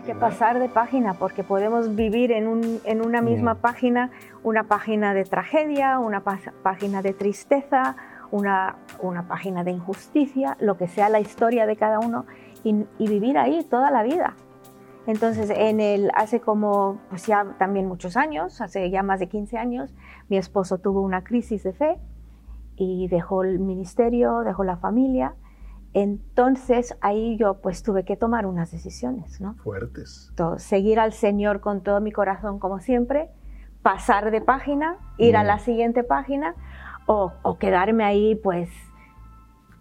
Hay que pasar de página porque podemos vivir en, un, en una misma página, una página de tragedia, una página de tristeza, una, una, página de injusticia, lo que sea la historia de cada uno y, y vivir ahí toda la vida. Entonces, en el, hace como, pues ya también muchos años, hace ya más de 15 años, mi esposo tuvo una crisis de fe y dejó el ministerio, dejó la familia. Entonces ahí yo pues tuve que tomar unas decisiones, ¿no? Fuertes. seguir al Señor con todo mi corazón como siempre, pasar de página, ir a la mm. siguiente página o, o, quedarme ahí pues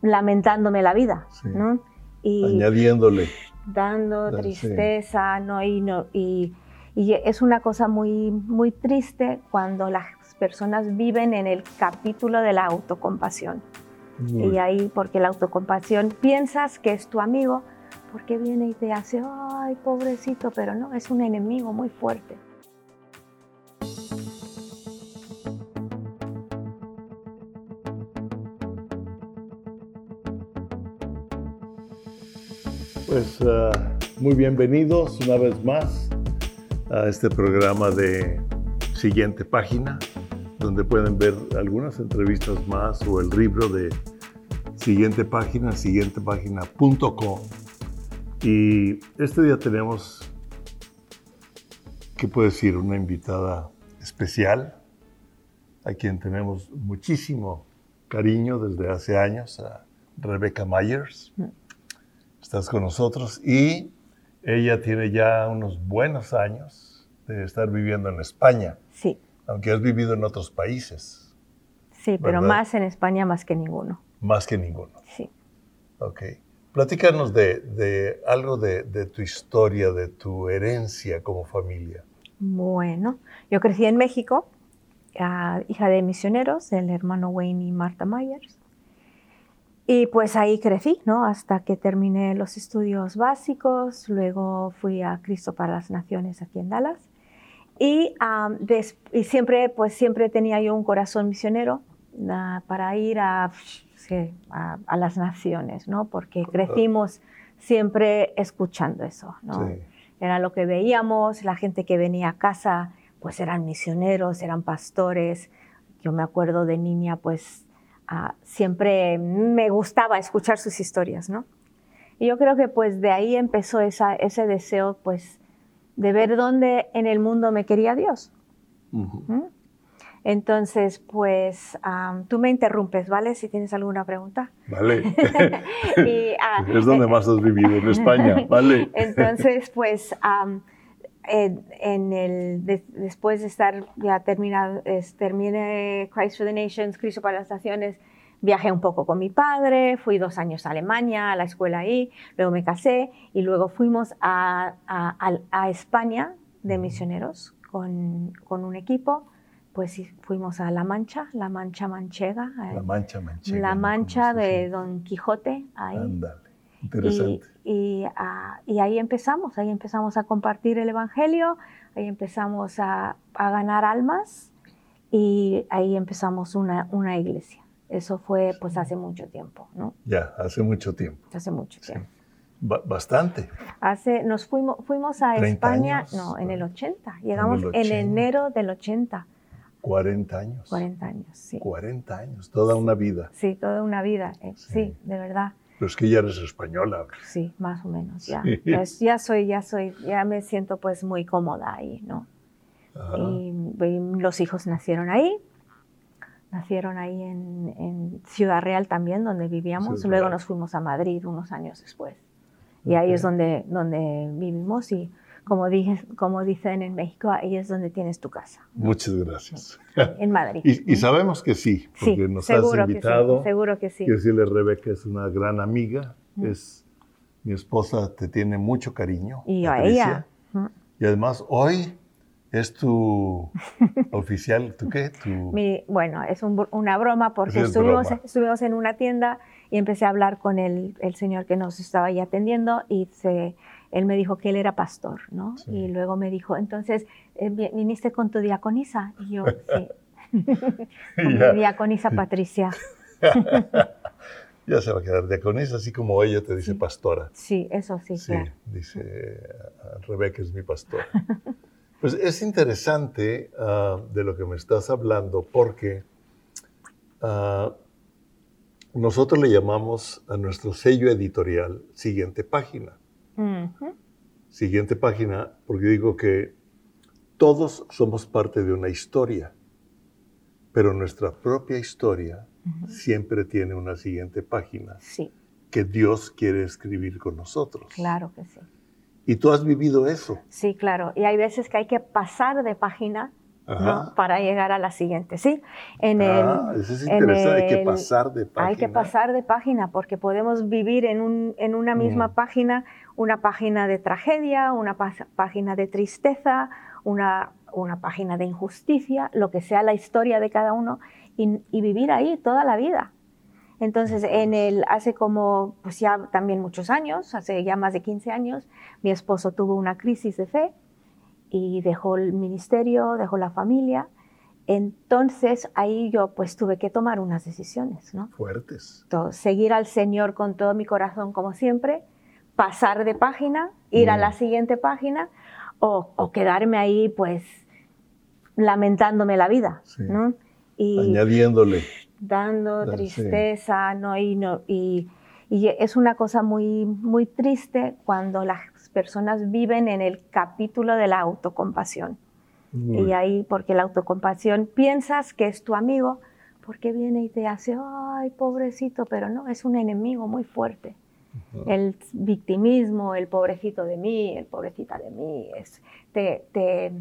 lamentándome la vida, ¿no? Y, Añadiéndole dando tristeza, ¿no? Y, no, y, y, es una cosa muy, muy triste cuando las personas viven en el capítulo de la autocompasión. Y ahí, porque la autocompasión piensas que es tu amigo, porque viene y te hace, ay, pobrecito, pero no, es un enemigo muy fuerte. Pues ah, muy bienvenidos una vez más a este programa de siguiente página, donde pueden ver algunas entrevistas más o el libro de siguiente página, siguientepágina.com. Y este día tenemos, ¿qué puedo decir? Una invitada especial, a quien tenemos muchísimo cariño desde hace años, a Rebecca Myers. Mm estás con nosotros y ella tiene ya unos buenos años de estar viviendo en España. Sí. Aunque has vivido en otros países. Sí, pero más en España más que ninguno. Más que ninguno. Sí. Ok. Platícanos de, algo de, tu historia, de tu herencia como familia. Bueno, yo crecí en México, ah, hija de misioneros, el hermano Wayne y Marta Myers. Y pues ahí crecí, ¿no? Hasta que terminé los estudios básicos, luego fui a Cristo para las Naciones aquí en Dallas. Y, y siempre, pues siempre tenía yo un corazón misionero para ir a, a, las naciones, ¿no? Porque crecimos siempre escuchando eso, ¿no? Era lo que veíamos, la gente que venía a casa, pues eran misioneros, eran pastores. Yo me acuerdo de niña, pues siempre me gustaba escuchar sus historias, ¿no? Y yo creo que pues de ahí empezó esa, ese deseo pues de ver dónde en el mundo me quería Dios. ¿Mm? Entonces, pues tú me interrumpes, ¿vale? Si tienes alguna pregunta. Vale. Ah, es donde más has vivido, en España, ¿vale? Entonces, pues en, el, después de estar ya terminado, terminé Christ for the Nations, Cristo para las Naciones, viajé un poco con mi padre, fui dos años a Alemania, a la escuela ahí, luego me casé y luego fuimos a, a, España de misioneros con, con, un equipo. Pues fuimos a La Mancha, La Mancha Manchega. La Mancha Manchega. La Mancha de Don Quijote, ahí. Interesante. Y, ah, y, ahí empezamos, ahí empezamos a compartir el Evangelio, ahí empezamos a, a ganar almas y ahí empezamos una, una, iglesia. Eso fue pues hace mucho tiempo, ¿no? Ya, hace mucho tiempo. Hace mucho tiempo. bastante. Hace, nos fuimos, fuimos a España, no, en el 80. Llegamos en enero del 80. 40 años. 40 años, sí. 40 años, toda una vida. Sí, toda una vida, eh, sí, de verdad. Pero es que ya eres española. Sí, más o menos, ya. ya. soy, ya soy, ya me siento pues muy cómoda ahí, ¿no? Y, los hijos nacieron ahí, nacieron ahí en, Ciudad Real también, donde vivíamos. Luego nos fuimos a Madrid unos años después. Y ahí es donde, donde vivimos y como, dije, como dicen en México, ahí es donde tienes tu casa. Muchas gracias. En Madrid. y, sabemos que sí, porque nos has invitado. Que sí, seguro que sí. Quiero decirle, Rebeca es una gran amiga, es mi esposa, te tiene mucho cariño. Y yo a ella. Y además, hoy es tu oficial, ¿tú qué? bueno, es una broma porque estuvimos, estuvimos en una tienda y empecé a hablar con el, el señor que nos estaba ahí atendiendo y se él me dijo que él era pastor, ¿no? Y luego me dijo, entonces, eh, ¿viniste con tu diaconisa? Y yo, sí. con mi diaconisa Patricia. Ya se va a quedar diaconisa, así como ella te dice pastora. Sí, eso sí, Sí, claro. dice, "Ah, Rebeca es mi pastora. pues es interesante ah, de lo que me estás hablando porque ah, nosotros le llamamos a nuestro sello editorial siguiente página. Siguiente página, porque digo que todos somos parte de una historia, pero nuestra propia historia siempre tiene una siguiente página Sí, que Dios quiere escribir con nosotros. claro que sí. Y tú has vivido eso. Sí, claro. Y hay veces que hay que pasar de página ¿no? Para llegar a la siguiente, ¿sí? En Ah, el, eso es interesante, hay que pasar de página. Hay que pasar de página porque podemos vivir en, un- en una misma Mm. página, una página de tragedia, una página de tristeza, una, una página de injusticia, lo que sea la historia de cada uno, y, y vivir ahí toda la vida. Entonces, en el, hace como, pues ya también muchos años, hace ya más de 15 años, mi esposo tuvo una crisis de fe y dejó el ministerio, dejó la familia. Entonces, ahí yo pues tuve que tomar unas decisiones, ¿no? Fuertes. to- seguir al Señor con todo mi corazón como siempre, pasar de página, ir a Mm. la siguiente página o, o quedarme ahí pues lamentándome la vida, Sí. ¿no? Y Añadiéndole. dando Da- sí. tristeza, ¿no? Y, no, y, y es una cosa muy, muy triste cuando las personas viven en el capítulo de la autocompasión. Y ahí, porque la autocompasión piensas que es tu amigo, porque viene y te hace, ay, pobrecito, pero no, es un enemigo muy fuerte. El victimismo, el pobrecito de mí, el pobrecita de mí, es, te, te-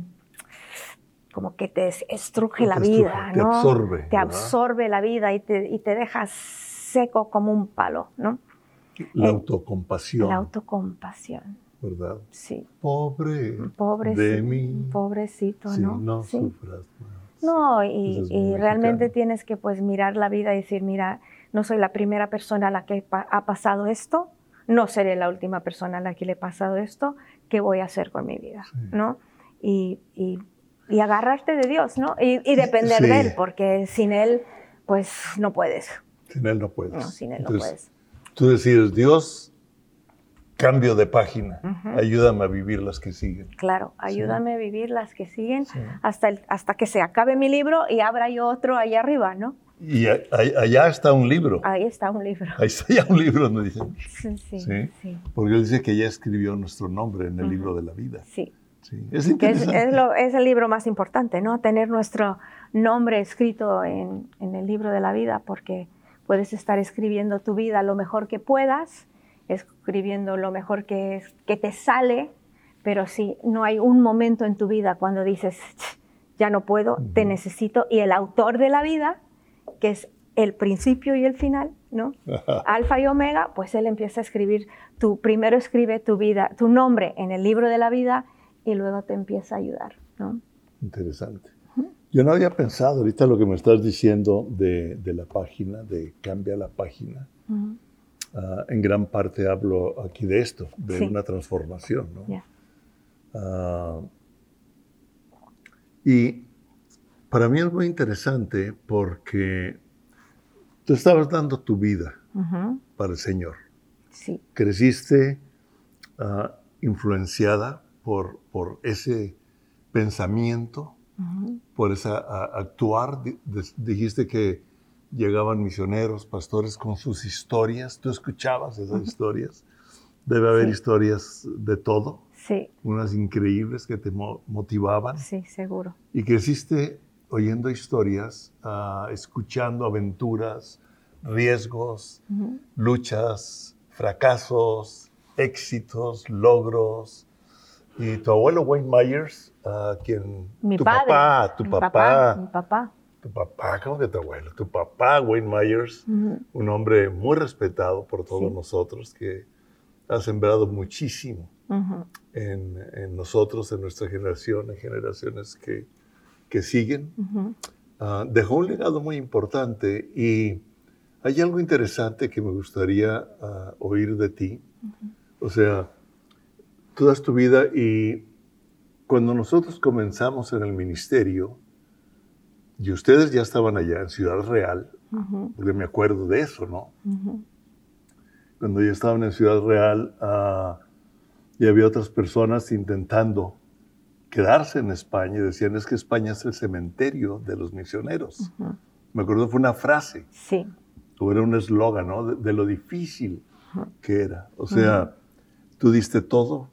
como que te estruje Te la estruje, vida, te ¿no? absorbe, Te ¿verdad? absorbe la vida y te, y te dejas seco como un palo, ¿no? La eh, autocompasión, La autocompasión, ¿verdad? sí. Pobre de mí. pobrecito, si ¿no? no Sí. sufras más. No, y, es y realmente tienes que pues mirar la vida y decir, mira, no soy la primera persona a la que pa- ha pasado esto, no seré la última persona a la que le he pasado esto, ¿qué voy a hacer con mi vida? Sí. ¿No? Y, y- y agarrarte de Dios, ¿no? Y, y depender Sí. de Él, porque sin Él, pues no puedes. Sin él no puedes. No, sin Él no puedes. Tú decides, Dios, cambio de página. Ayúdame a vivir las que siguen. Claro, ayúdame a vivir las que siguen hasta, el- hasta que se acabe mi libro y abra yo otro ahí arriba, ¿no? Y a- a- allá está un libro. Ahí está un libro. Ahí está ya un libro donde dice, Sí, sí, Sí. sí. porque él dice que ya escribió nuestro nombre en el Ujú. libro de la vida. sí. Sí. Es es, es lo- es el libro más importante, ¿no? Tener nuestro nombre escrito en, en el libro de la vida, porque puedes estar escribiendo tu vida lo mejor que puedas, escribiendo lo mejor que, que te sale, pero si no hay un momento en tu vida cuando dices, ya no puedo, te Ujú. necesito, y el autor de la vida, que es el principio y el final, ¿no? Alfa y Omega, pues él empieza a escribir, tú primero escribe tu vida, tu nombre en el libro de la vida y luego te empieza a ayudar, ¿no? Interesante. Yo no había pensado ahorita lo que me estás diciendo de, de la página, de cambia la página. Ah, en gran parte hablo aquí de esto, de Sí. una transformación. ¿no? Ya. Ah, y para mí es muy interesante porque tú estabas dando tu vida para el Señor. Sí, Creciste ah, influenciada por, por ese pensamiento, por ese actuar. Dijiste que llegaban misioneros, pastores con sus historias. ¿Tú escuchabas esas historias? Debe haber Sí. historias de todo, sí, unas increíbles que te mo- motivaban. sí, seguro. Y creciste oyendo historias, ah, escuchando aventuras, riesgos, luchas, fracasos, éxitos, logros. Y tu abuelo Wayne Myers, ah, quien... Mi tu padre. papá, tu mi papá, Mi papá. tu papá, ¿cómo que tu abuelo? Tu papá Wayne Myers, un hombre muy respetado por todos Sí. nosotros, que ha sembrado muchísimo en nosotros, en nuestra generación, en generaciones que, que siguen. Ujú. Ah, dejó un legado muy importante y hay algo interesante que me gustaría ah, oír de ti. O sea, tú das tu vida y cuando nosotros comenzamos en el ministerio, y ustedes ya estaban allá en Ciudad Real, Ujú. porque me acuerdo de eso, ¿no? Cuando yo estaba en Ciudad Real ah, y había otras personas intentando quedarse en España y decían es que España es el cementerio de los misioneros. Me acuerdo fue una frase. Sí. O era un eslogan, ¿no? De, lo difícil que era. O sea, tú diste todo,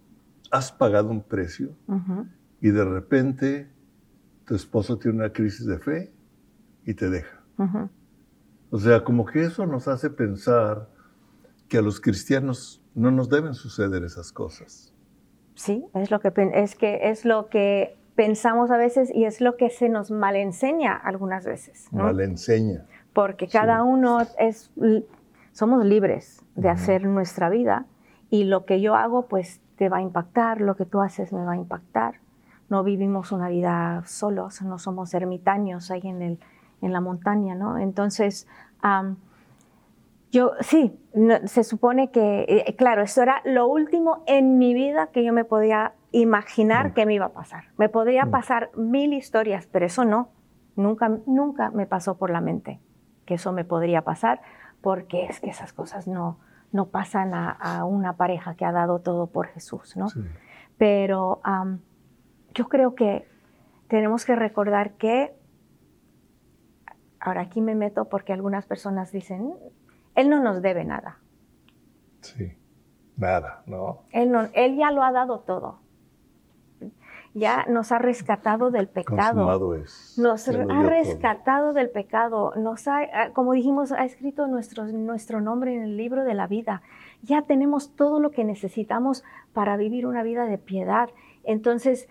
has pagado un precio y de repente tu esposo tiene una crisis de fe y te deja. O sea, como que eso nos hace pensar que a los cristianos no nos deben suceder esas cosas. Sí, es lo que, es que, es lo que pensamos a veces y es lo que se nos malenseña algunas veces. ¿no? Malenseña. Porque cada uno es, somos libres de hacer nuestra vida y lo que yo hago pues te va a impactar, lo que tú haces me va a impactar. No vivimos una vida solos, no somos ermitaños ahí en, el, en la montaña, ¿no? Entonces, yo sí, se supone que, eh, claro, eso era lo último en mi vida que yo me podía imaginar mm. que me iba a pasar. Me podría mm. pasar mil historias, pero eso no, nunca, nunca me pasó por la mente que eso me podría pasar, porque es que esas cosas no, no pasan a, una pareja que ha dado todo por Jesús, ¿no? Pero yo creo que tenemos que recordar que, ahora aquí me meto porque algunas personas dicen, él no nos debe nada. Sí, nada, ¿no? Él, no, él ya lo ha dado todo. Ya nos ha rescatado del pecado. Es. Nos ha rescatado del pecado. Nos ha, ah, como dijimos, ha escrito nuestro, nuestro nombre en el libro de la vida. Ya tenemos todo lo que necesitamos para vivir una vida de piedad. Entonces,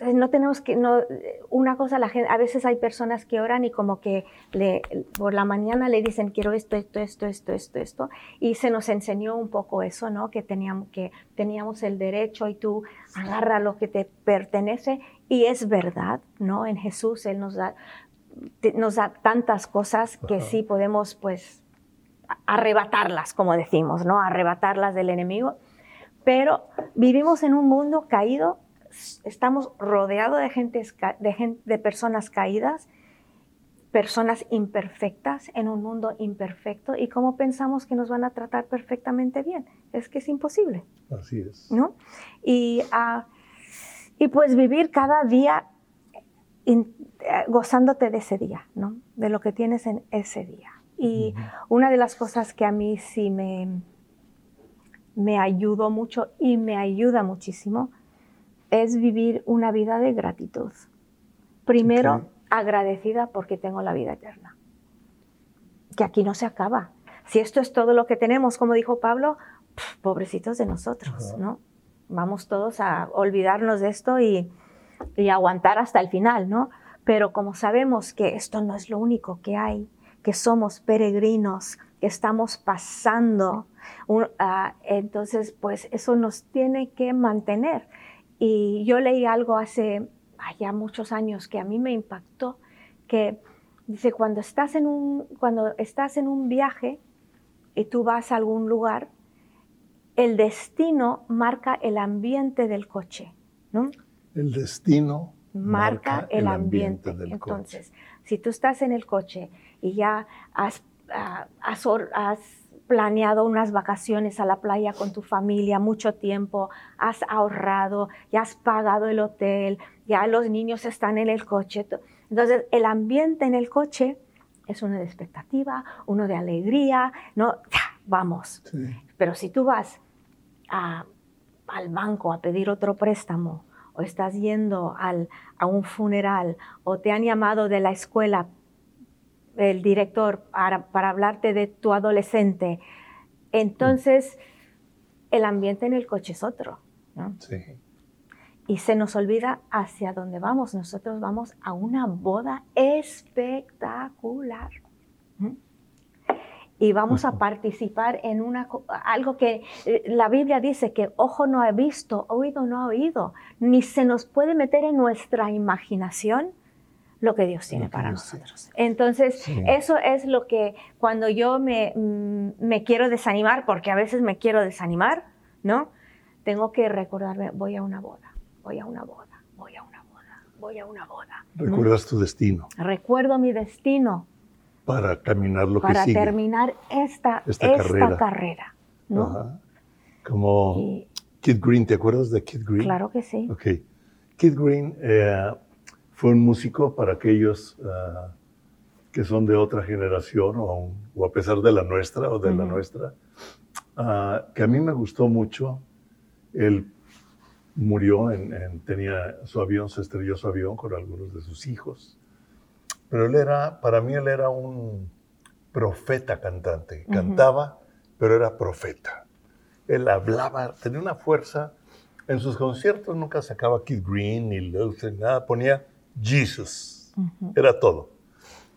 no tenemos que, no, una cosa, la gente, a veces hay personas que oran y como que le, por la mañana le dicen quiero esto, esto, esto, esto, esto, esto, y se nos enseñó un poco eso, ¿no? Que teníamos, que teníamos el derecho y tú agarra lo que te pertenece y es verdad, ¿no? En Jesús Él nos da, nos da tantas cosas que sí podemos, pues, arrebatarlas, como decimos, ¿no? Arrebatarlas del enemigo, pero vivimos en un mundo caído estamos rodeados de, gente, de, de personas caídas, personas imperfectas en un mundo imperfecto y cómo pensamos que nos van a tratar perfectamente bien. Es que es imposible. Así es. ¿no? Y, uh, y pues vivir cada día in, uh, gozándote de ese día, ¿no? de lo que tienes en ese día. Y uh -huh. una de las cosas que a mí sí me, me ayudó mucho y me ayuda muchísimo es vivir una vida de gratitud. Primero, agradecida porque tengo la vida eterna. Que aquí no se acaba. Si esto es todo lo que tenemos, como dijo Pablo, pobrecitos de nosotros, ¿no? Vamos todos a olvidarnos de esto y, y aguantar hasta el final, ¿no? Pero como sabemos que esto no es lo único que hay, que somos peregrinos, que estamos pasando, uh, entonces pues eso nos tiene que mantener. Y yo leí algo hace ya muchos años que a mí me impactó, que dice, cuando estás en un, cuando estás en un viaje y tú vas a algún lugar, el destino marca el ambiente del coche, ¿no? El destino marca, el, ambiente. del Entonces, si tú estás en el coche y ya has, uh, has, has planeado unas vacaciones a la playa con tu familia mucho tiempo, has ahorrado, ya has pagado el hotel, ya los niños están en el coche. Entonces, el ambiente en el coche es uno de expectativa, uno de alegría, ¿no? vamos. Pero si tú vas al banco a pedir otro préstamo, o estás yendo al, a un funeral, o te han llamado de la escuela el director para, para hablarte de tu adolescente, entonces el ambiente en el coche es otro. ¿no? Sí. Y se nos olvida hacia dónde vamos. Nosotros vamos a una boda espectacular. Y vamos a participar en una, algo que eh, la Biblia dice que ojo no ha visto, oído no ha oído, ni se nos puede meter en nuestra imaginación lo que Dios tiene para nosotros. Entonces, eso es lo que cuando yo me, mm, me, quiero desanimar, porque a veces me quiero desanimar, ¿no? Tengo que recordarme, voy a una boda, voy a una boda, voy a una boda, voy a una boda. Recuerdas tu destino. Recuerdo mi destino. para caminar lo para que sigue. terminar esta, Esta esta, carrera. carrera. ¿no? Ajá. Como Y- Kid Green, ¿te acuerdas de Kid Green? claro que sí. Ok. Kid Green eh, fue un músico para aquellos ah, que son de otra generación o, a pesar de la nuestra o de la nuestra, ah, que a mí me gustó mucho. Él murió, en, en- tenía su avión, se estrelló su avión con algunos de sus hijos. Pero él era, para mí él era un profeta cantante. Cantaba, pero era profeta. Él hablaba, tenía una fuerza. En sus conciertos nunca sacaba Kid Green ni Luther, nada, ponía Jesus. Era todo.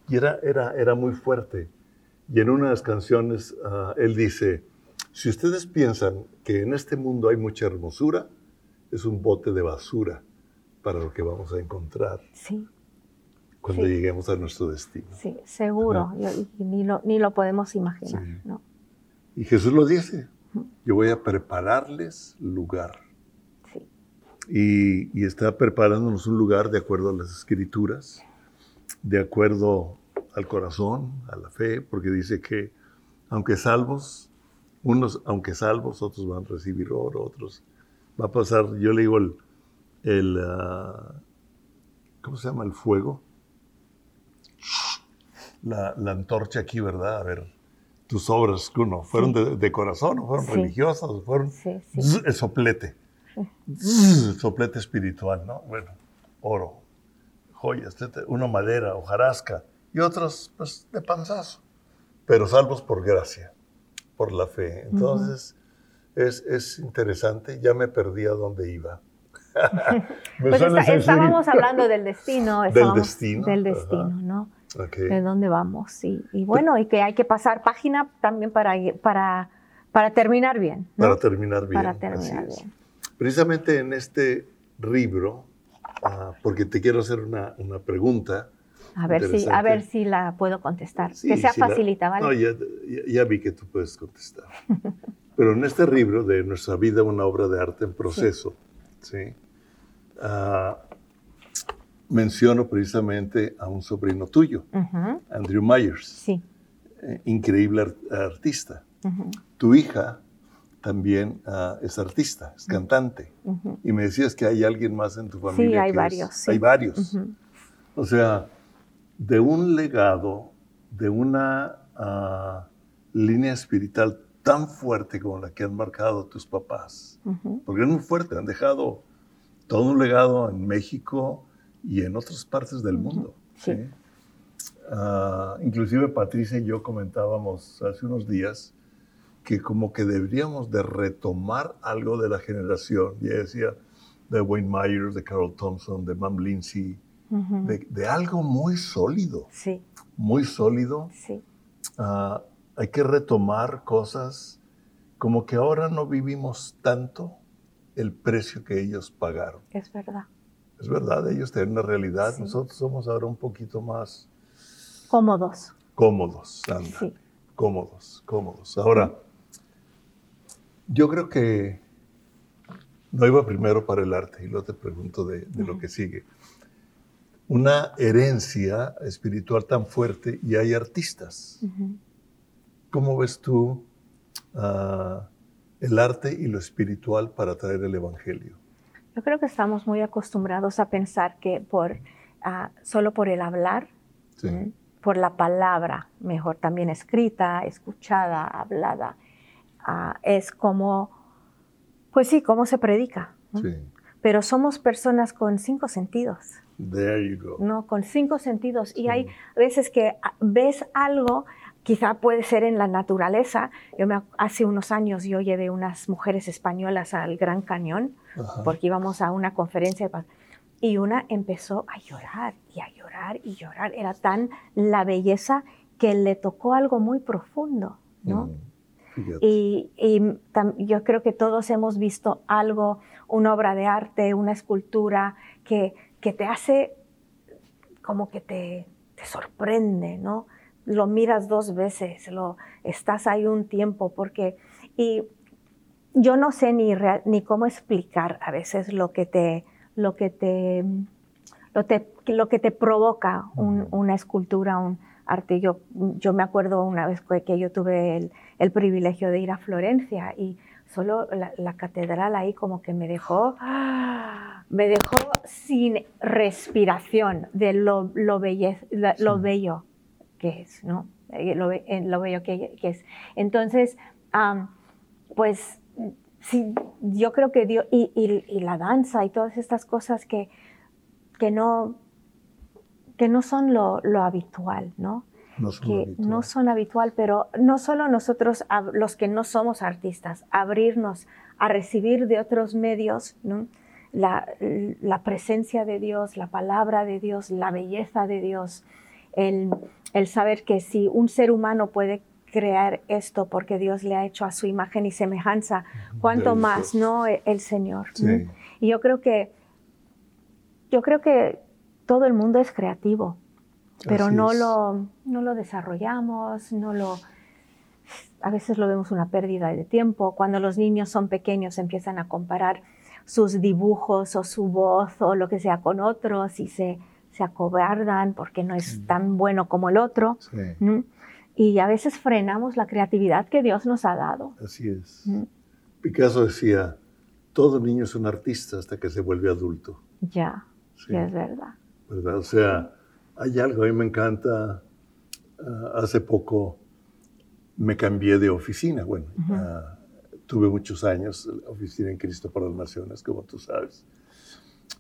Y era, era, era muy fuerte. Y en una de las canciones ah, él dice, si ustedes piensan que en este mundo hay mucha hermosura, es un bote de basura para lo que vamos a encontrar Sí, cuando Sí. lleguemos a nuestro destino. sí, seguro. Y- y ni, lo, ni lo podemos imaginar. Sí. ¿no? Y Jesús lo dice, yo voy a prepararles lugar. Y, y está preparándonos un lugar de acuerdo a las escrituras, de acuerdo al corazón, a la fe, porque dice que aunque salvos, unos aunque salvos, otros van a recibir oro, otros va a pasar, yo le digo el, el ah, ¿cómo se llama? El fuego. La, la antorcha aquí, ¿verdad? A ver, tus obras, uno, ¿fueron de, de corazón o fueron Sí. religiosas o fueron Sí, el soplete. Zzz, soplete espiritual, ¿no? Bueno, oro, joyas, uno madera, hojarasca y otros, pues, de panzazo. Pero salvos por gracia, por la fe. Entonces, es, es interesante. Ya me perdí a dónde iba. Pues está- estábamos hablando del destino. Del destino, Del ajá. destino, ¿no? De dónde vamos. Y bueno, y que hay que pasar página también para, para, para terminar bien. ¿no? Para terminar bien. Para así terminar es. bien. Precisamente en este libro, ah, porque te quiero hacer una, una pregunta. A ver, si, a ver si la puedo contestar. Sí, que sea la- facilita, ¿vale? No, ya, ya- ya vi que tú puedes contestar. Pero en este libro de Nuestra vida, una obra de arte en proceso, ¿sí? Ah, menciono precisamente a un sobrino tuyo, Andrew Myers, Sí. eh, increíble ar- artista. Tu hija también ah, es artista, es cantante. Y me decías que hay alguien más en tu familia. Sí, hay que es- varios. sí. Hay varios. O sea, de un legado, de una ah, línea espiritual tan fuerte como la que han marcado tus papás. Porque es muy fuerte, han dejado todo un legado en México y en otras partes del mundo. Sí. ¿sí? Ah, inclusive Patricia y yo comentábamos hace unos días que como que deberíamos de retomar algo de la generación. Y ella decía de Wayne Myers, de Carol Thompson, de Mam Lindsay, de, de algo muy sólido, Sí, muy sólido. sí. Ah, hay que retomar cosas como que ahora no vivimos tanto el precio que ellos pagaron. Es verdad. Es verdad, ellos tienen una realidad, Sí. nosotros somos ahora un poquito más Cómodos. cómodos, anda, Sí. cómodos, cómodos. Ahora, yo creo que no iba primero para el arte y luego te pregunto de, de lo que sigue. Una herencia espiritual tan fuerte y hay artistas. ¿Cómo ves tú ah, el arte y lo espiritual para traer el Evangelio? Yo creo que estamos muy acostumbrados a pensar que por ah, solo por el hablar, por la palabra, mejor también escrita, escuchada, hablada, ah, es como, pues sí, cómo se predica. ¿no? sí. Pero somos personas con cinco sentidos, There you go. ¿no? Con cinco sentidos. Y Sí. hay veces que ah, ves algo, quizá puede ser en la naturaleza. Yo me, ac- hace unos años yo llevé unas mujeres españolas al Gran Cañón Ajá. porque íbamos a una conferencia de paz. Y una empezó a llorar y a llorar y llorar. Era tan la belleza que le tocó algo muy profundo, ¿no? Mm. Y, y tam- yo creo que todos hemos visto algo, una obra de arte, una escultura que, que te hace como que te, te sorprende, ¿no? Lo miras dos veces, lo, estás ahí un tiempo, porque... Y yo no sé ni, rea- ni cómo explicar a veces lo que te, lo que te, lo te- lo que te provoca un- una escultura, un, arte. Yo, yo me acuerdo una vez que yo tuve el, el privilegio de ir a Florencia y solo la, catedral ahí como que me dejó, me dejó sin respiración de lo, lo, lo bello que es, ¿no? Eh, lo, eh, lo bello que, que, es. Entonces, pues sí, yo creo que Dios, y, y, la danza y todas estas cosas que, que, no, que no son lo, lo habitual, ¿no? no son que habitual. no son habitual, pero no solo nosotros, los que no somos artistas, abrirnos a recibir de otros medios la, la, presencia de Dios, la palabra de Dios, la belleza de Dios, el, el saber que si un ser humano puede crear esto porque Dios le ha hecho a su imagen y semejanza, cuánto más, ¿no? E, el Señor. Sí. Y yo creo que, yo creo que todo el mundo es creativo pero no lo, no lo desarrollamos, no lo... A veces lo vemos una pérdida de tiempo. Cuando los niños son pequeños empiezan a comparar sus dibujos o su voz o lo que sea con otros y se, se acobardan porque no es tan bueno como el otro. Sí. Y a veces frenamos la creatividad que Dios nos ha dado. Así es. Picasso decía, todo niño es un artista hasta que se vuelve adulto. Ya, sí. es verdad. ¿Verdad? O sea, hay algo, a mí me encanta. Uh, hace poco me cambié de oficina. Bueno, uh -huh. uh, tuve muchos años oficina en Cristo para las Naciones, como tú sabes.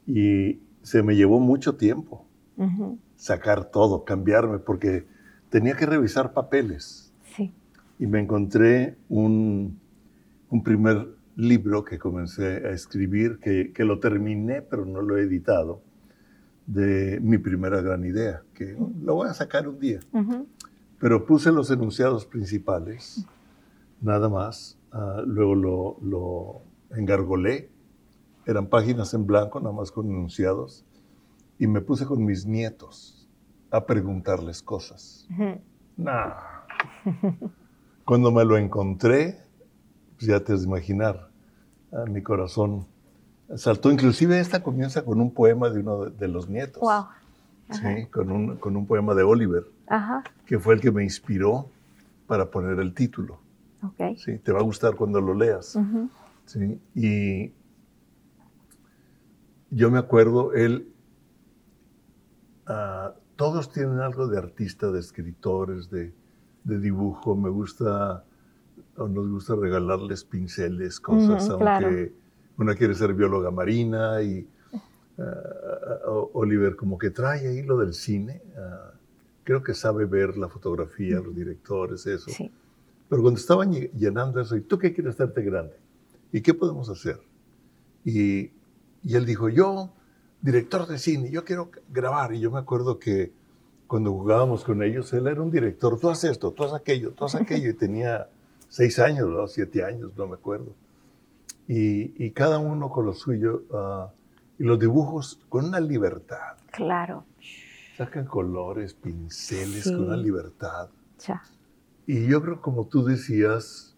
Y se me llevó mucho tiempo -huh. sacar todo, cambiarme, porque tenía que revisar papeles. Sí. Y me encontré un, un primer libro que comencé a escribir, que, que lo terminé, pero no lo he editado de mi primera gran idea, que lo voy a sacar un día. Uh -huh. Pero puse los enunciados principales, nada más. Uh, luego lo, lo, engargolé. Eran páginas en blanco, nada más con enunciados. Y me puse con mis nietos a preguntarles cosas. Uh -huh. Nah. Cuando me lo encontré, pues ya te has de imaginar, uh, mi corazón saltó. Inclusive esta comienza con un poema de uno de los nietos. Wow. Sí, con un, con un poema de Oliver, Ajá. que fue el que me inspiró para poner el título. Okay. Sí, te va a gustar cuando lo leas. Uh -huh. Sí, y yo me acuerdo, él, uh, todos tienen algo de artista, de escritores, de, de dibujo. Me gusta, o nos gusta regalarles pinceles, cosas, uh -huh, aunque... Claro una quiere ser bióloga marina y uh, Oliver como que trae ahí lo del cine. Uh, creo que sabe ver la fotografía, los directores, eso. Sí. Pero cuando estaban llenando eso, ¿y tú qué quieres hacerte grande? ¿Y qué podemos hacer? Y, y él dijo, yo, director de cine, yo quiero grabar. Y yo me acuerdo que cuando jugábamos con ellos, él era un director, tú haces esto, tú haces aquello, tú haces aquello. Y tenía seis años, ¿no? siete años, no me acuerdo. Y, y, cada uno con lo suyo, uh, y los dibujos con una libertad. Claro. Sacan colores, pinceles sí. con una libertad. Ya. Y yo creo, como tú decías,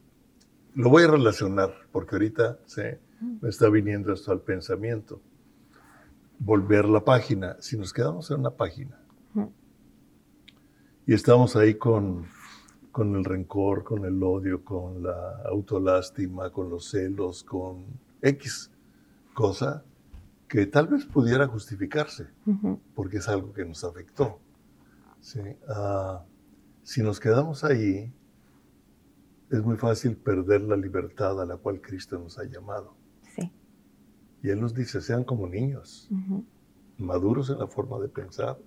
lo voy a relacionar, porque ahorita sí, me está viniendo esto al pensamiento. Volver la página. Si nos quedamos en una página y estamos ahí con con el rencor, con el odio, con la autolástima, con los celos, con X cosa que tal vez pudiera justificarse, uh -huh. porque es algo que nos afectó. ¿sí? Uh, si nos quedamos ahí, es muy fácil perder la libertad a la cual Cristo nos ha llamado. Sí. Y Él nos dice, sean como niños, uh -huh. maduros en la forma de pensar,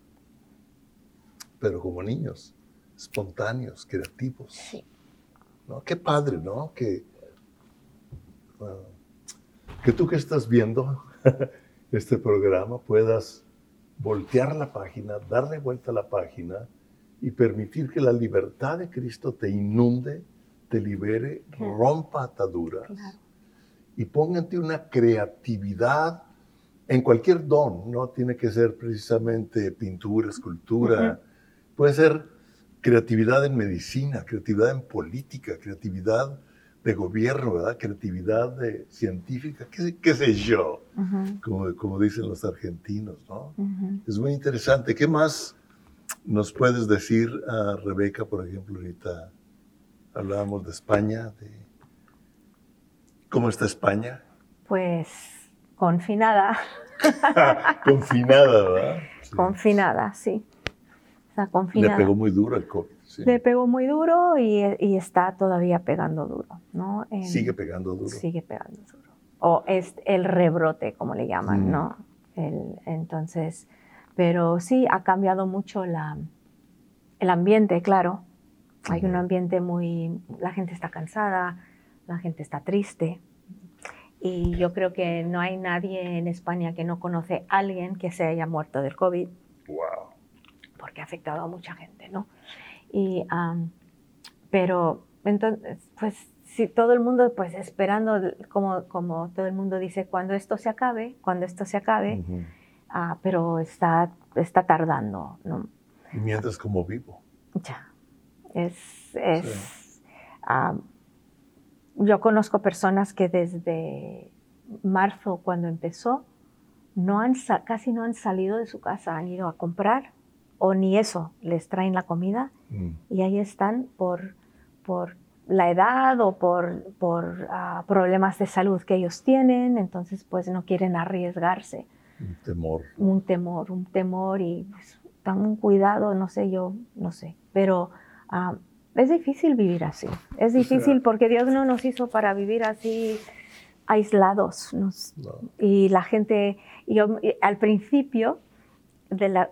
pero como niños espontáneos, creativos. Sí. ¿No? Qué padre, ¿no? Que, uh, que tú que estás viendo este programa puedas voltear la página, darle vuelta a la página y permitir que la libertad de Cristo te inunde, te libere, claro. rompa ataduras claro. y ponga en ti una creatividad en cualquier don, no tiene que ser precisamente pintura, escultura, uh -huh. puede ser creatividad en medicina, creatividad en política, creatividad de gobierno, ¿verdad? creatividad de científica, qué, qué sé yo, uh -huh. como, como, dicen los argentinos, ¿no? Uh -huh. Es muy interesante. ¿Qué más ¿Nos puedes decir a Rebeca, por ejemplo, ahorita hablábamos de España, de cómo está España? Pues confinada. confinada, ¿verdad? Confinada, sí. Está confinada. Le pegó muy duro el COVID. Le pegó muy duro y, está todavía pegando duro, ¿no? sigue pegando duro. Sigue pegando duro. O es el rebrote, como le llaman, mm. ¿no? entonces, pero sí ha cambiado mucho la, el ambiente, claro. Hay un ambiente muy, la gente está cansada, la gente está triste. Y yo creo que no hay nadie en España que no conoce a alguien que se haya muerto del COVID. Wow. Porque ha afectado a mucha gente, ¿no? Y, pero entonces, pues si todo el mundo, pues esperando, como, como todo el mundo dice, cuando esto se acabe, cuando esto se acabe, ah, pero está, está tardando, ¿no? Y mientras como vivo. Ya, es, es yo conozco personas que desde marzo, cuando empezó, no han, casi no han salido de su casa, han ido a comprar o ni eso, les traen la comida mm. y ahí están por, por la edad o por, por ah, problemas de salud que ellos tienen, entonces pues no quieren arriesgarse. Un temor. Un temor, un temor y pues tan un cuidado, no sé, yo no sé, pero ah, es difícil vivir así, es difícil porque Dios no nos hizo para vivir así aislados. Y la gente, yo al principio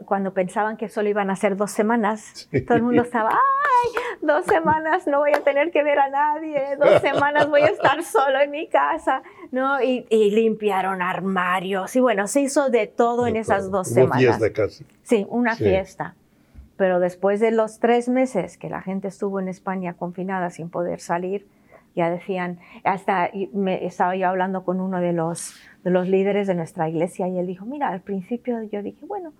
cuando pensaban que solo iban a ser dos semanas, todo el mundo estaba, ¡ay! Dos semanas no voy a tener que ver a nadie, dos semanas voy a estar solo en mi casa, ¿no? Y, limpiaron armarios, y bueno, se hizo de todo en esas dos una semanas. fiesta casi. Sí, una fiesta. Pero después de los tres meses que la gente estuvo en España confinada sin poder salir, ya decían, hasta me, estaba yo hablando con uno de los, de los líderes de nuestra iglesia y él dijo, mira, al principio yo dije, bueno,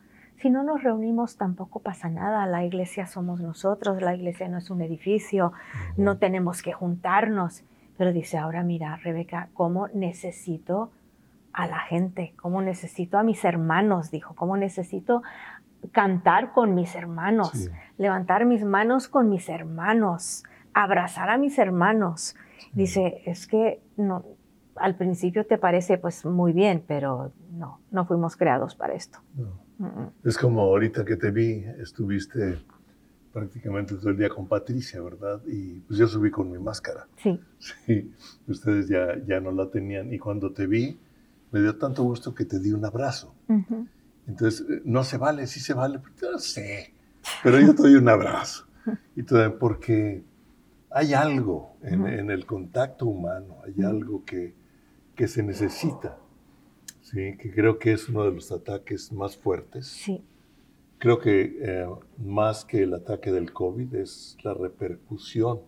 si no nos reunimos tampoco pasa nada, la iglesia somos nosotros, la iglesia no es un edificio, no tenemos que juntarnos. Pero dice, ahora mira, Rebeca, ¿cómo necesito a la gente? ¿Cómo necesito a mis hermanos? Dijo, ¿cómo necesito cantar con mis hermanos? Levantar mis manos con mis hermanos, abrazar a mis hermanos. Dice, es que no, al principio te parece pues muy bien, pero no, no fuimos creados para esto. Es como ahorita que te vi, estuviste prácticamente todo el día con Patricia, ¿verdad? Y pues yo subí con mi máscara. Sí. Sí, ustedes ya, ya no la tenían. Y cuando te vi, me dio tanto gusto que te di un abrazo. Entonces, eh, no se vale, sí se vale, no sé, pero yo te doy un abrazo. Y todo, porque hay algo en, en, el contacto humano, hay algo que, que se necesita. Sí, que creo que es uno de los ataques más fuertes. Sí. Creo que eh, más que el ataque del COVID es la repercusión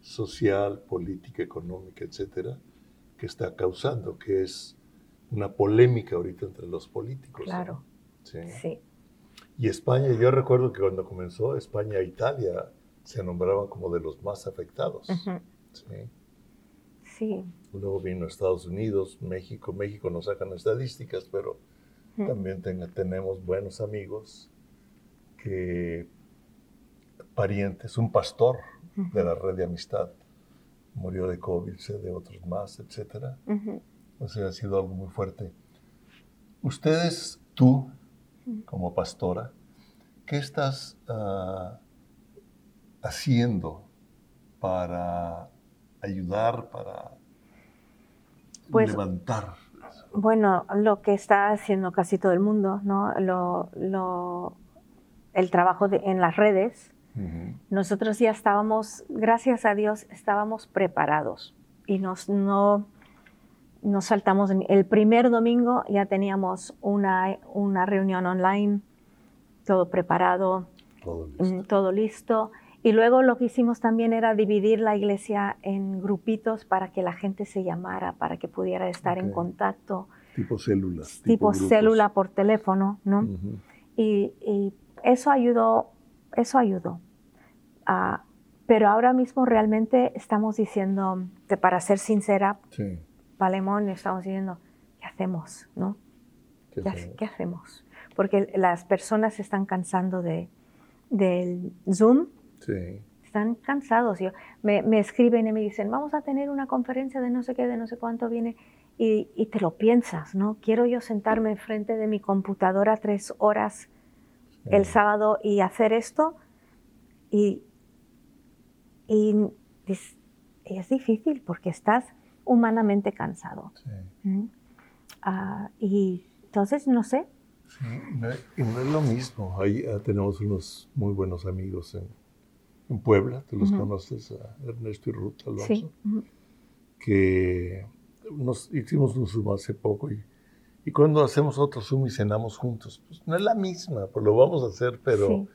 social, política, económica, etcétera, que está causando, que es una polémica ahorita entre los políticos. Claro. ¿Sí? sí. Y España, yo recuerdo que cuando comenzó, España e Italia se nombraban como de los más afectados. ¿sí? Luego vino Estados Unidos, México. México no sacan estadísticas, pero también tenemos buenos amigos que parientes, un pastor de la red de amistad murió de COVID, sé de otros más, etc. O sea, ha sido algo muy fuerte. Ustedes, tú, como pastora, ¿qué estás ah, haciendo para ayudar, para pues, levantar? Bueno, lo que está haciendo casi todo el mundo, ¿no? el trabajo en las redes. Nosotros ya estábamos, gracias a Dios, estábamos preparados y nos, no nos saltamos. El primer domingo ya teníamos una, una reunión online, todo preparado, todo listo. Y luego lo que hicimos también era dividir la iglesia en grupitos para que la gente se llamara, para que pudiera estar en contacto. Tipo células. Tipo, célula por teléfono, ¿no? y, eso ayudó, eso ayudó. Ah, pero ahora mismo realmente estamos diciendo, para ser sincera, sí. Palemón, estamos diciendo, ¿qué hacemos? ¿no? ¿Qué, hacemos? Porque las personas se están cansando de, del Zoom. Sí. Están cansados. Yo, me, me, escriben y me dicen, vamos a tener una conferencia de no sé qué, de no sé cuánto viene. Y, y te lo piensas, ¿no? Quiero yo sentarme enfrente de mi computadora tres horas el sábado y hacer esto. Y, y es, es difícil porque estás humanamente cansado. Sí. ¿Mm? Ah, y entonces, no sé. Sí, no, y no es lo mismo. Ahí ah, tenemos unos muy buenos amigos en, en Puebla, tú los Ujú. conoces, a Ernesto y Ruth Alonso, Sí. Ujú. que nos hicimos un Zoom hace poco y, y cuando hacemos otro Zoom y cenamos juntos, pues no es la misma, pues lo vamos a hacer, pero, Sí.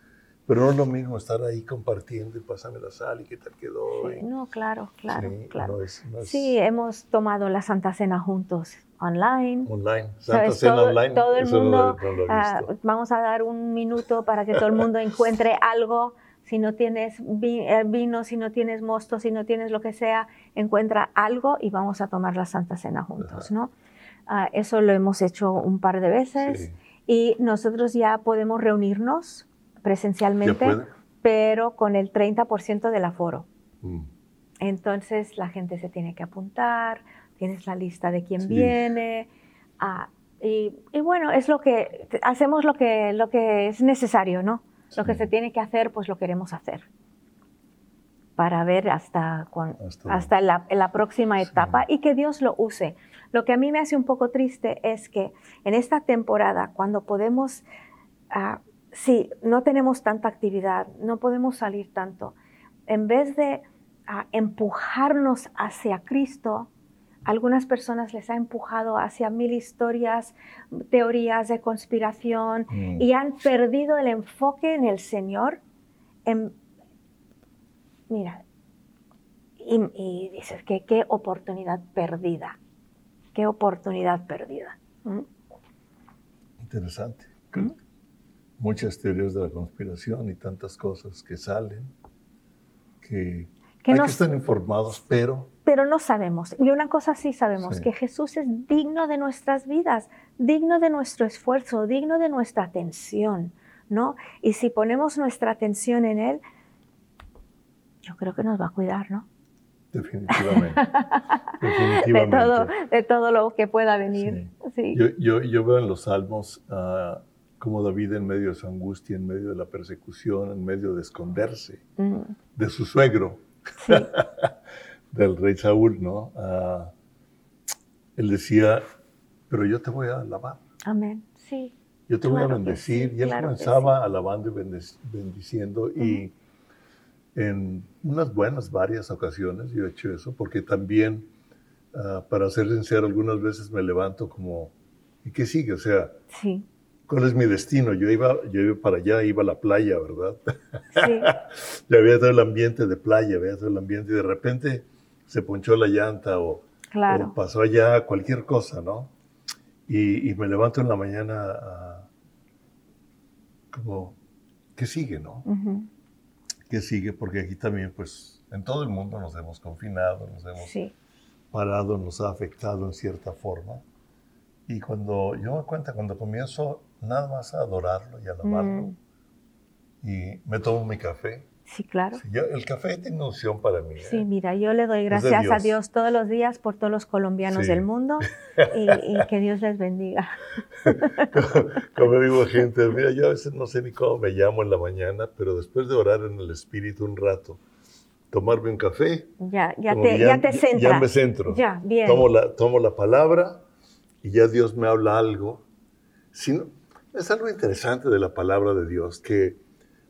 pero no es lo mismo estar ahí compartiendo y pásame la sal y qué tal quedó. Sí, y- no, claro, claro, sí, claro. no es- no es Sí, hemos tomado la Santa Cena juntos online. online, Santa. Cena todo, online, todo el eso mundo, no he ah, vamos a dar un minuto para que todo el mundo encuentre algo. Si no tienes eh, vino, si no tienes mosto, si no tienes lo que sea, encuentra algo y vamos a tomar la Santa Cena juntos, Ajá. ¿no? Ah, eso lo hemos hecho un par de veces Sí. y nosotros ya podemos reunirnos ¿Ya presencialmente, pero con el 30% del aforo. Mm. Entonces la gente se tiene que apuntar, tienes la lista de quién Sí. viene. ah, y, y bueno, es lo que hacemos lo que, lo que es necesario, ¿no? Lo que se tiene que hacer, pues lo queremos hacer. Para ver hasta, cuan- Hasta- hasta la, la próxima Sí. etapa y que Dios lo use. Lo que a mí me hace un poco triste es que en esta temporada, cuando podemos, ah, sí, no tenemos tanta actividad, no podemos salir tanto, en vez de ah, empujarnos hacia Cristo, algunas personas les ha empujado hacia mil historias, teorías de conspiración Mm. y han perdido el enfoque en el Señor. En, mira, y, y dices que qué oportunidad perdida, qué oportunidad perdida. ¿Mm? Interesante. ¿Mm? Muchas teorías de la conspiración y tantas cosas que salen, que, Que hay nos- que estar informados, pero Pero no sabemos. Y una cosa sí sabemos, Sí. que Jesús es digno de nuestras vidas, digno de nuestro esfuerzo, digno de nuestra atención, ¿no? Y si ponemos nuestra atención en Él, yo creo que nos va a cuidar, ¿no? definitivamente. De definitivamente. todo, de todo lo que pueda venir. Sí. Yo, yo, yo veo en los salmos ah, como David en medio de su angustia, en medio de la persecución, en medio de esconderse Mm, de su suegro, sí, del rey Saúl, ¿no? Ah, él decía, pero yo te voy a alabar. amén. Sí. Yo te voy a bendecir. sí, y él claro comenzaba alabando y bendiciendo. Y en unas buenas, varias ocasiones yo he hecho eso, porque también, ah, para ser sincero, algunas veces me levanto como, ¿y qué sigue? O sea, Sí, ¿cuál es mi destino? Yo iba, yo iba para allá, iba a la playa, ¿verdad? sí, ya había todo el ambiente de playa, había todo el ambiente, y de repente se ponchó la llanta o, claro. o pasó allá cualquier cosa, ¿no? Y, y me levanto en la mañana ah, como, ¿qué sigue, no? Ujú, ¿Qué sigue? Porque aquí también, pues, en todo el mundo nos hemos confinado, nos hemos Sí, parado, nos ha afectado en cierta forma. Y cuando yo me cuenta, cuando comienzo nada más a adorarlo y a alabarlo, Mm. y me tomo mi café, sí, claro. sí, yo- el café tiene unción para mí. ¿eh? Sí, mira, yo le doy gracias a Dios. Dios todos los días por todos los colombianos Sí. del mundo y, y que Dios les bendiga. Como digo a gente, mira, yo a veces no sé ni cómo me llamo en la mañana, pero después de orar en el Espíritu un rato, tomarme un café, Ya, ya, como te, que ya, te centras. Ya me centro. Ya, bien. Tomo la, tomo la palabra y ya Dios me habla algo. Si no- es algo interesante de la palabra de Dios, que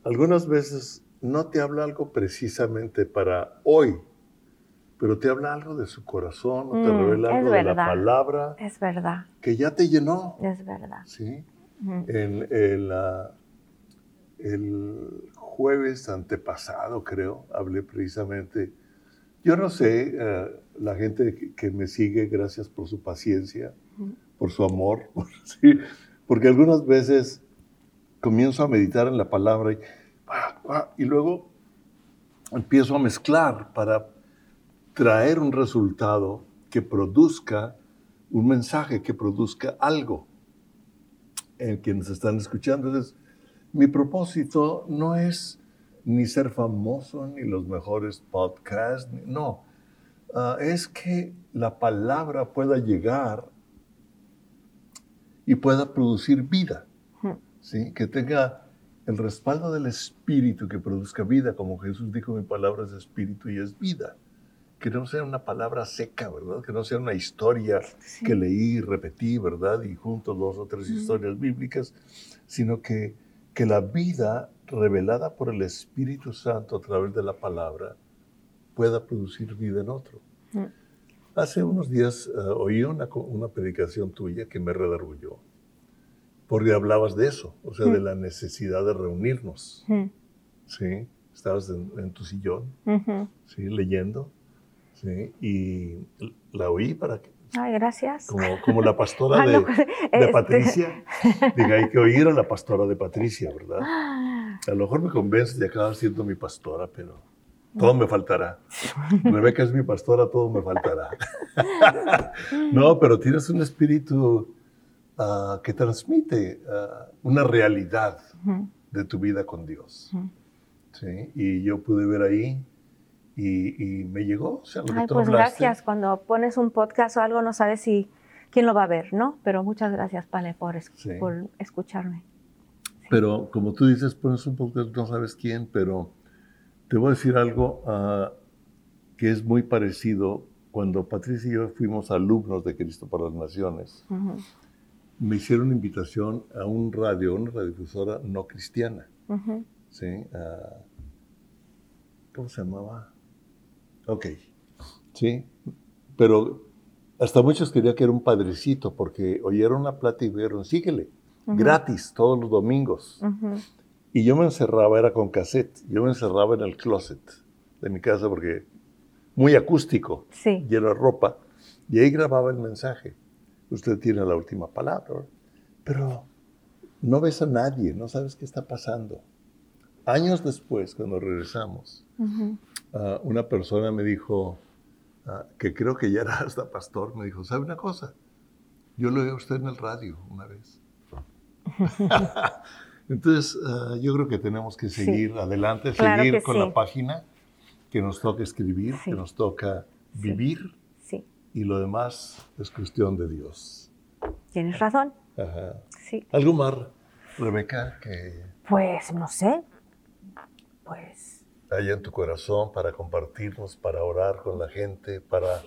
algunas veces no te habla algo precisamente para hoy, pero te habla algo de su corazón o te Mm, revela algo de la palabra Es verdad, que ya te llenó. es verdad. ¿sí? El jueves antepasado, creo, hablé precisamente. Yo no sé, eh, la gente que, que me sigue, gracias por su paciencia, por su amor, por- sí, porque algunas veces comienzo a meditar en la palabra y, ah, ah, y luego empiezo a mezclar para traer un resultado que produzca un mensaje, que produzca algo en quienes están escuchando. Entonces, mi propósito no es ni ser famoso, ni los mejores podcasts, no. Ah, es que la palabra pueda llegar y pueda producir vida, ¿sí? que tenga el respaldo del Espíritu que produzca vida, como Jesús dijo, mi palabra es espíritu y es vida. Que no sea una palabra seca, ¿verdad? Que no sea una historia que leí y repetí, ¿verdad? Y junto dos o tres historias bíblicas, sino que, que la vida revelada por el Espíritu Santo a través de la palabra pueda producir vida en otro. Hace unos días eh, oí una, una predicación tuya que me redarguyó porque hablabas de eso, o sea, de la necesidad de reunirnos. Sí, estabas en, tu sillón, sí, leyendo, sí, y la oí para que... Ay, gracias. Como, como la pastora ah, de, pues, de este Patricia. Diga, hay que oír a la pastora de Patricia, ¿verdad? A lo mejor me convence de acabar siendo mi pastora, pero todo me faltará. Rebeca es mi pastora, todo me faltará. no, pero tienes un espíritu Ah, que transmite ah, una realidad de tu vida con Dios. ¿Sí? Y yo pude ver ahí y, me llegó. O sea, lo Ay, pues gracias. Cuando pones un podcast o algo no sabes si quién lo va a ver, ¿no? Pero muchas gracias, Pale, por, por escucharme. Pero como tú dices, pones un podcast, no sabes quién, pero te voy a decir algo uh, que es muy parecido cuando Patricia y yo fuimos alumnos de Cristo para las Naciones me hicieron una invitación a un radio, una radiodifusora no cristiana. ¿Sí? ¿Cómo se llamaba? Ok. Sí. Pero hasta muchos querían que era un padrecito porque oyeron la plata y dijeron, síguele, gratis, todos los domingos. Y yo me encerraba, era con cassette, yo me encerraba en el closet de mi casa porque muy acústico, sí. lleno de ropa, y ahí grababa el mensaje usted tiene la última palabra, pero no ves a nadie, no sabes qué está pasando. Años después, cuando regresamos, ah, una persona me dijo, ah, que creo que ya era hasta pastor, me dijo, ¿sabe una cosa? Yo lo oí a usted en el radio una vez. Entonces, ah, yo creo que tenemos que seguir adelante, seguir con la página que nos toca escribir, que nos toca vivir y lo demás es cuestión de Dios. Tienes razón. Ajá. Sí. ¿Algo más, Rebeca, que... Pues, no sé. Pues... Hay en tu corazón para compartirnos, para orar con la gente, para,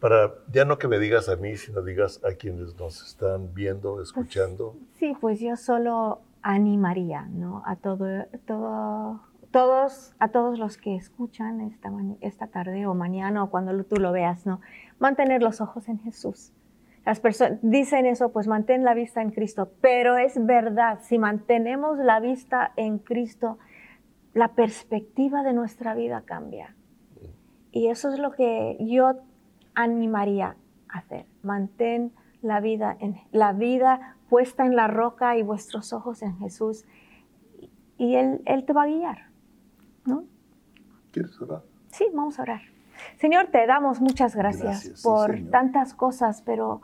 para, ya no que me digas a mí, sino digas a quienes nos están viendo, pues, escuchando. sí, pues yo solo animaría, ¿no? A todo, todo todos, a todos los que escuchan esta, esta tarde o mañana o cuando tú lo veas, ¿no? Mantener los ojos en Jesús. Las personas dicen eso, pues mantén la vista en Cristo, pero es verdad, si mantenemos la vista en Cristo, la perspectiva de nuestra vida cambia. Y eso es lo que yo animaría a hacer. Mantén la vida, en, la vida puesta en la roca y vuestros ojos en Jesús. Y Él, él te va a guiar. ¿no? ¿Quieres orar? Sí, vamos a orar. Señor, te damos muchas gracias, por tantas cosas, pero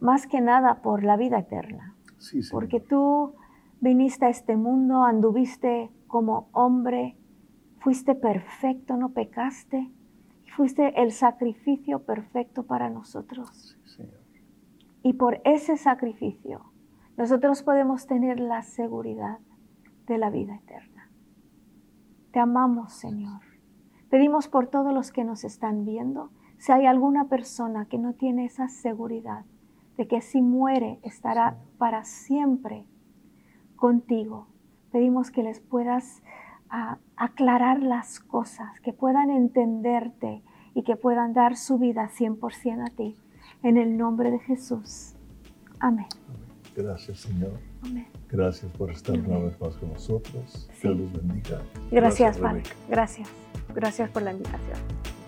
más que nada por la vida eterna. Sí, Porque tú viniste a este mundo, anduviste como hombre, fuiste perfecto, no pecaste, y fuiste el sacrificio perfecto para nosotros. Sí, Señor. Y por ese sacrificio, nosotros podemos tener la seguridad de la vida eterna. Te amamos, Señor. Pedimos por todos los que nos están viendo, si hay alguna persona que no tiene esa seguridad de que si muere estará para siempre contigo, pedimos que les puedas ah, aclarar las cosas, que puedan entenderte y que puedan dar su vida 100% a ti. En el nombre de Jesús. Amén. Gracias, Señor. Amén. Gracias por estar una vez más con nosotros. Dios los bendiga. Gracias, Gracias, Gracias. Gracias por la invitación.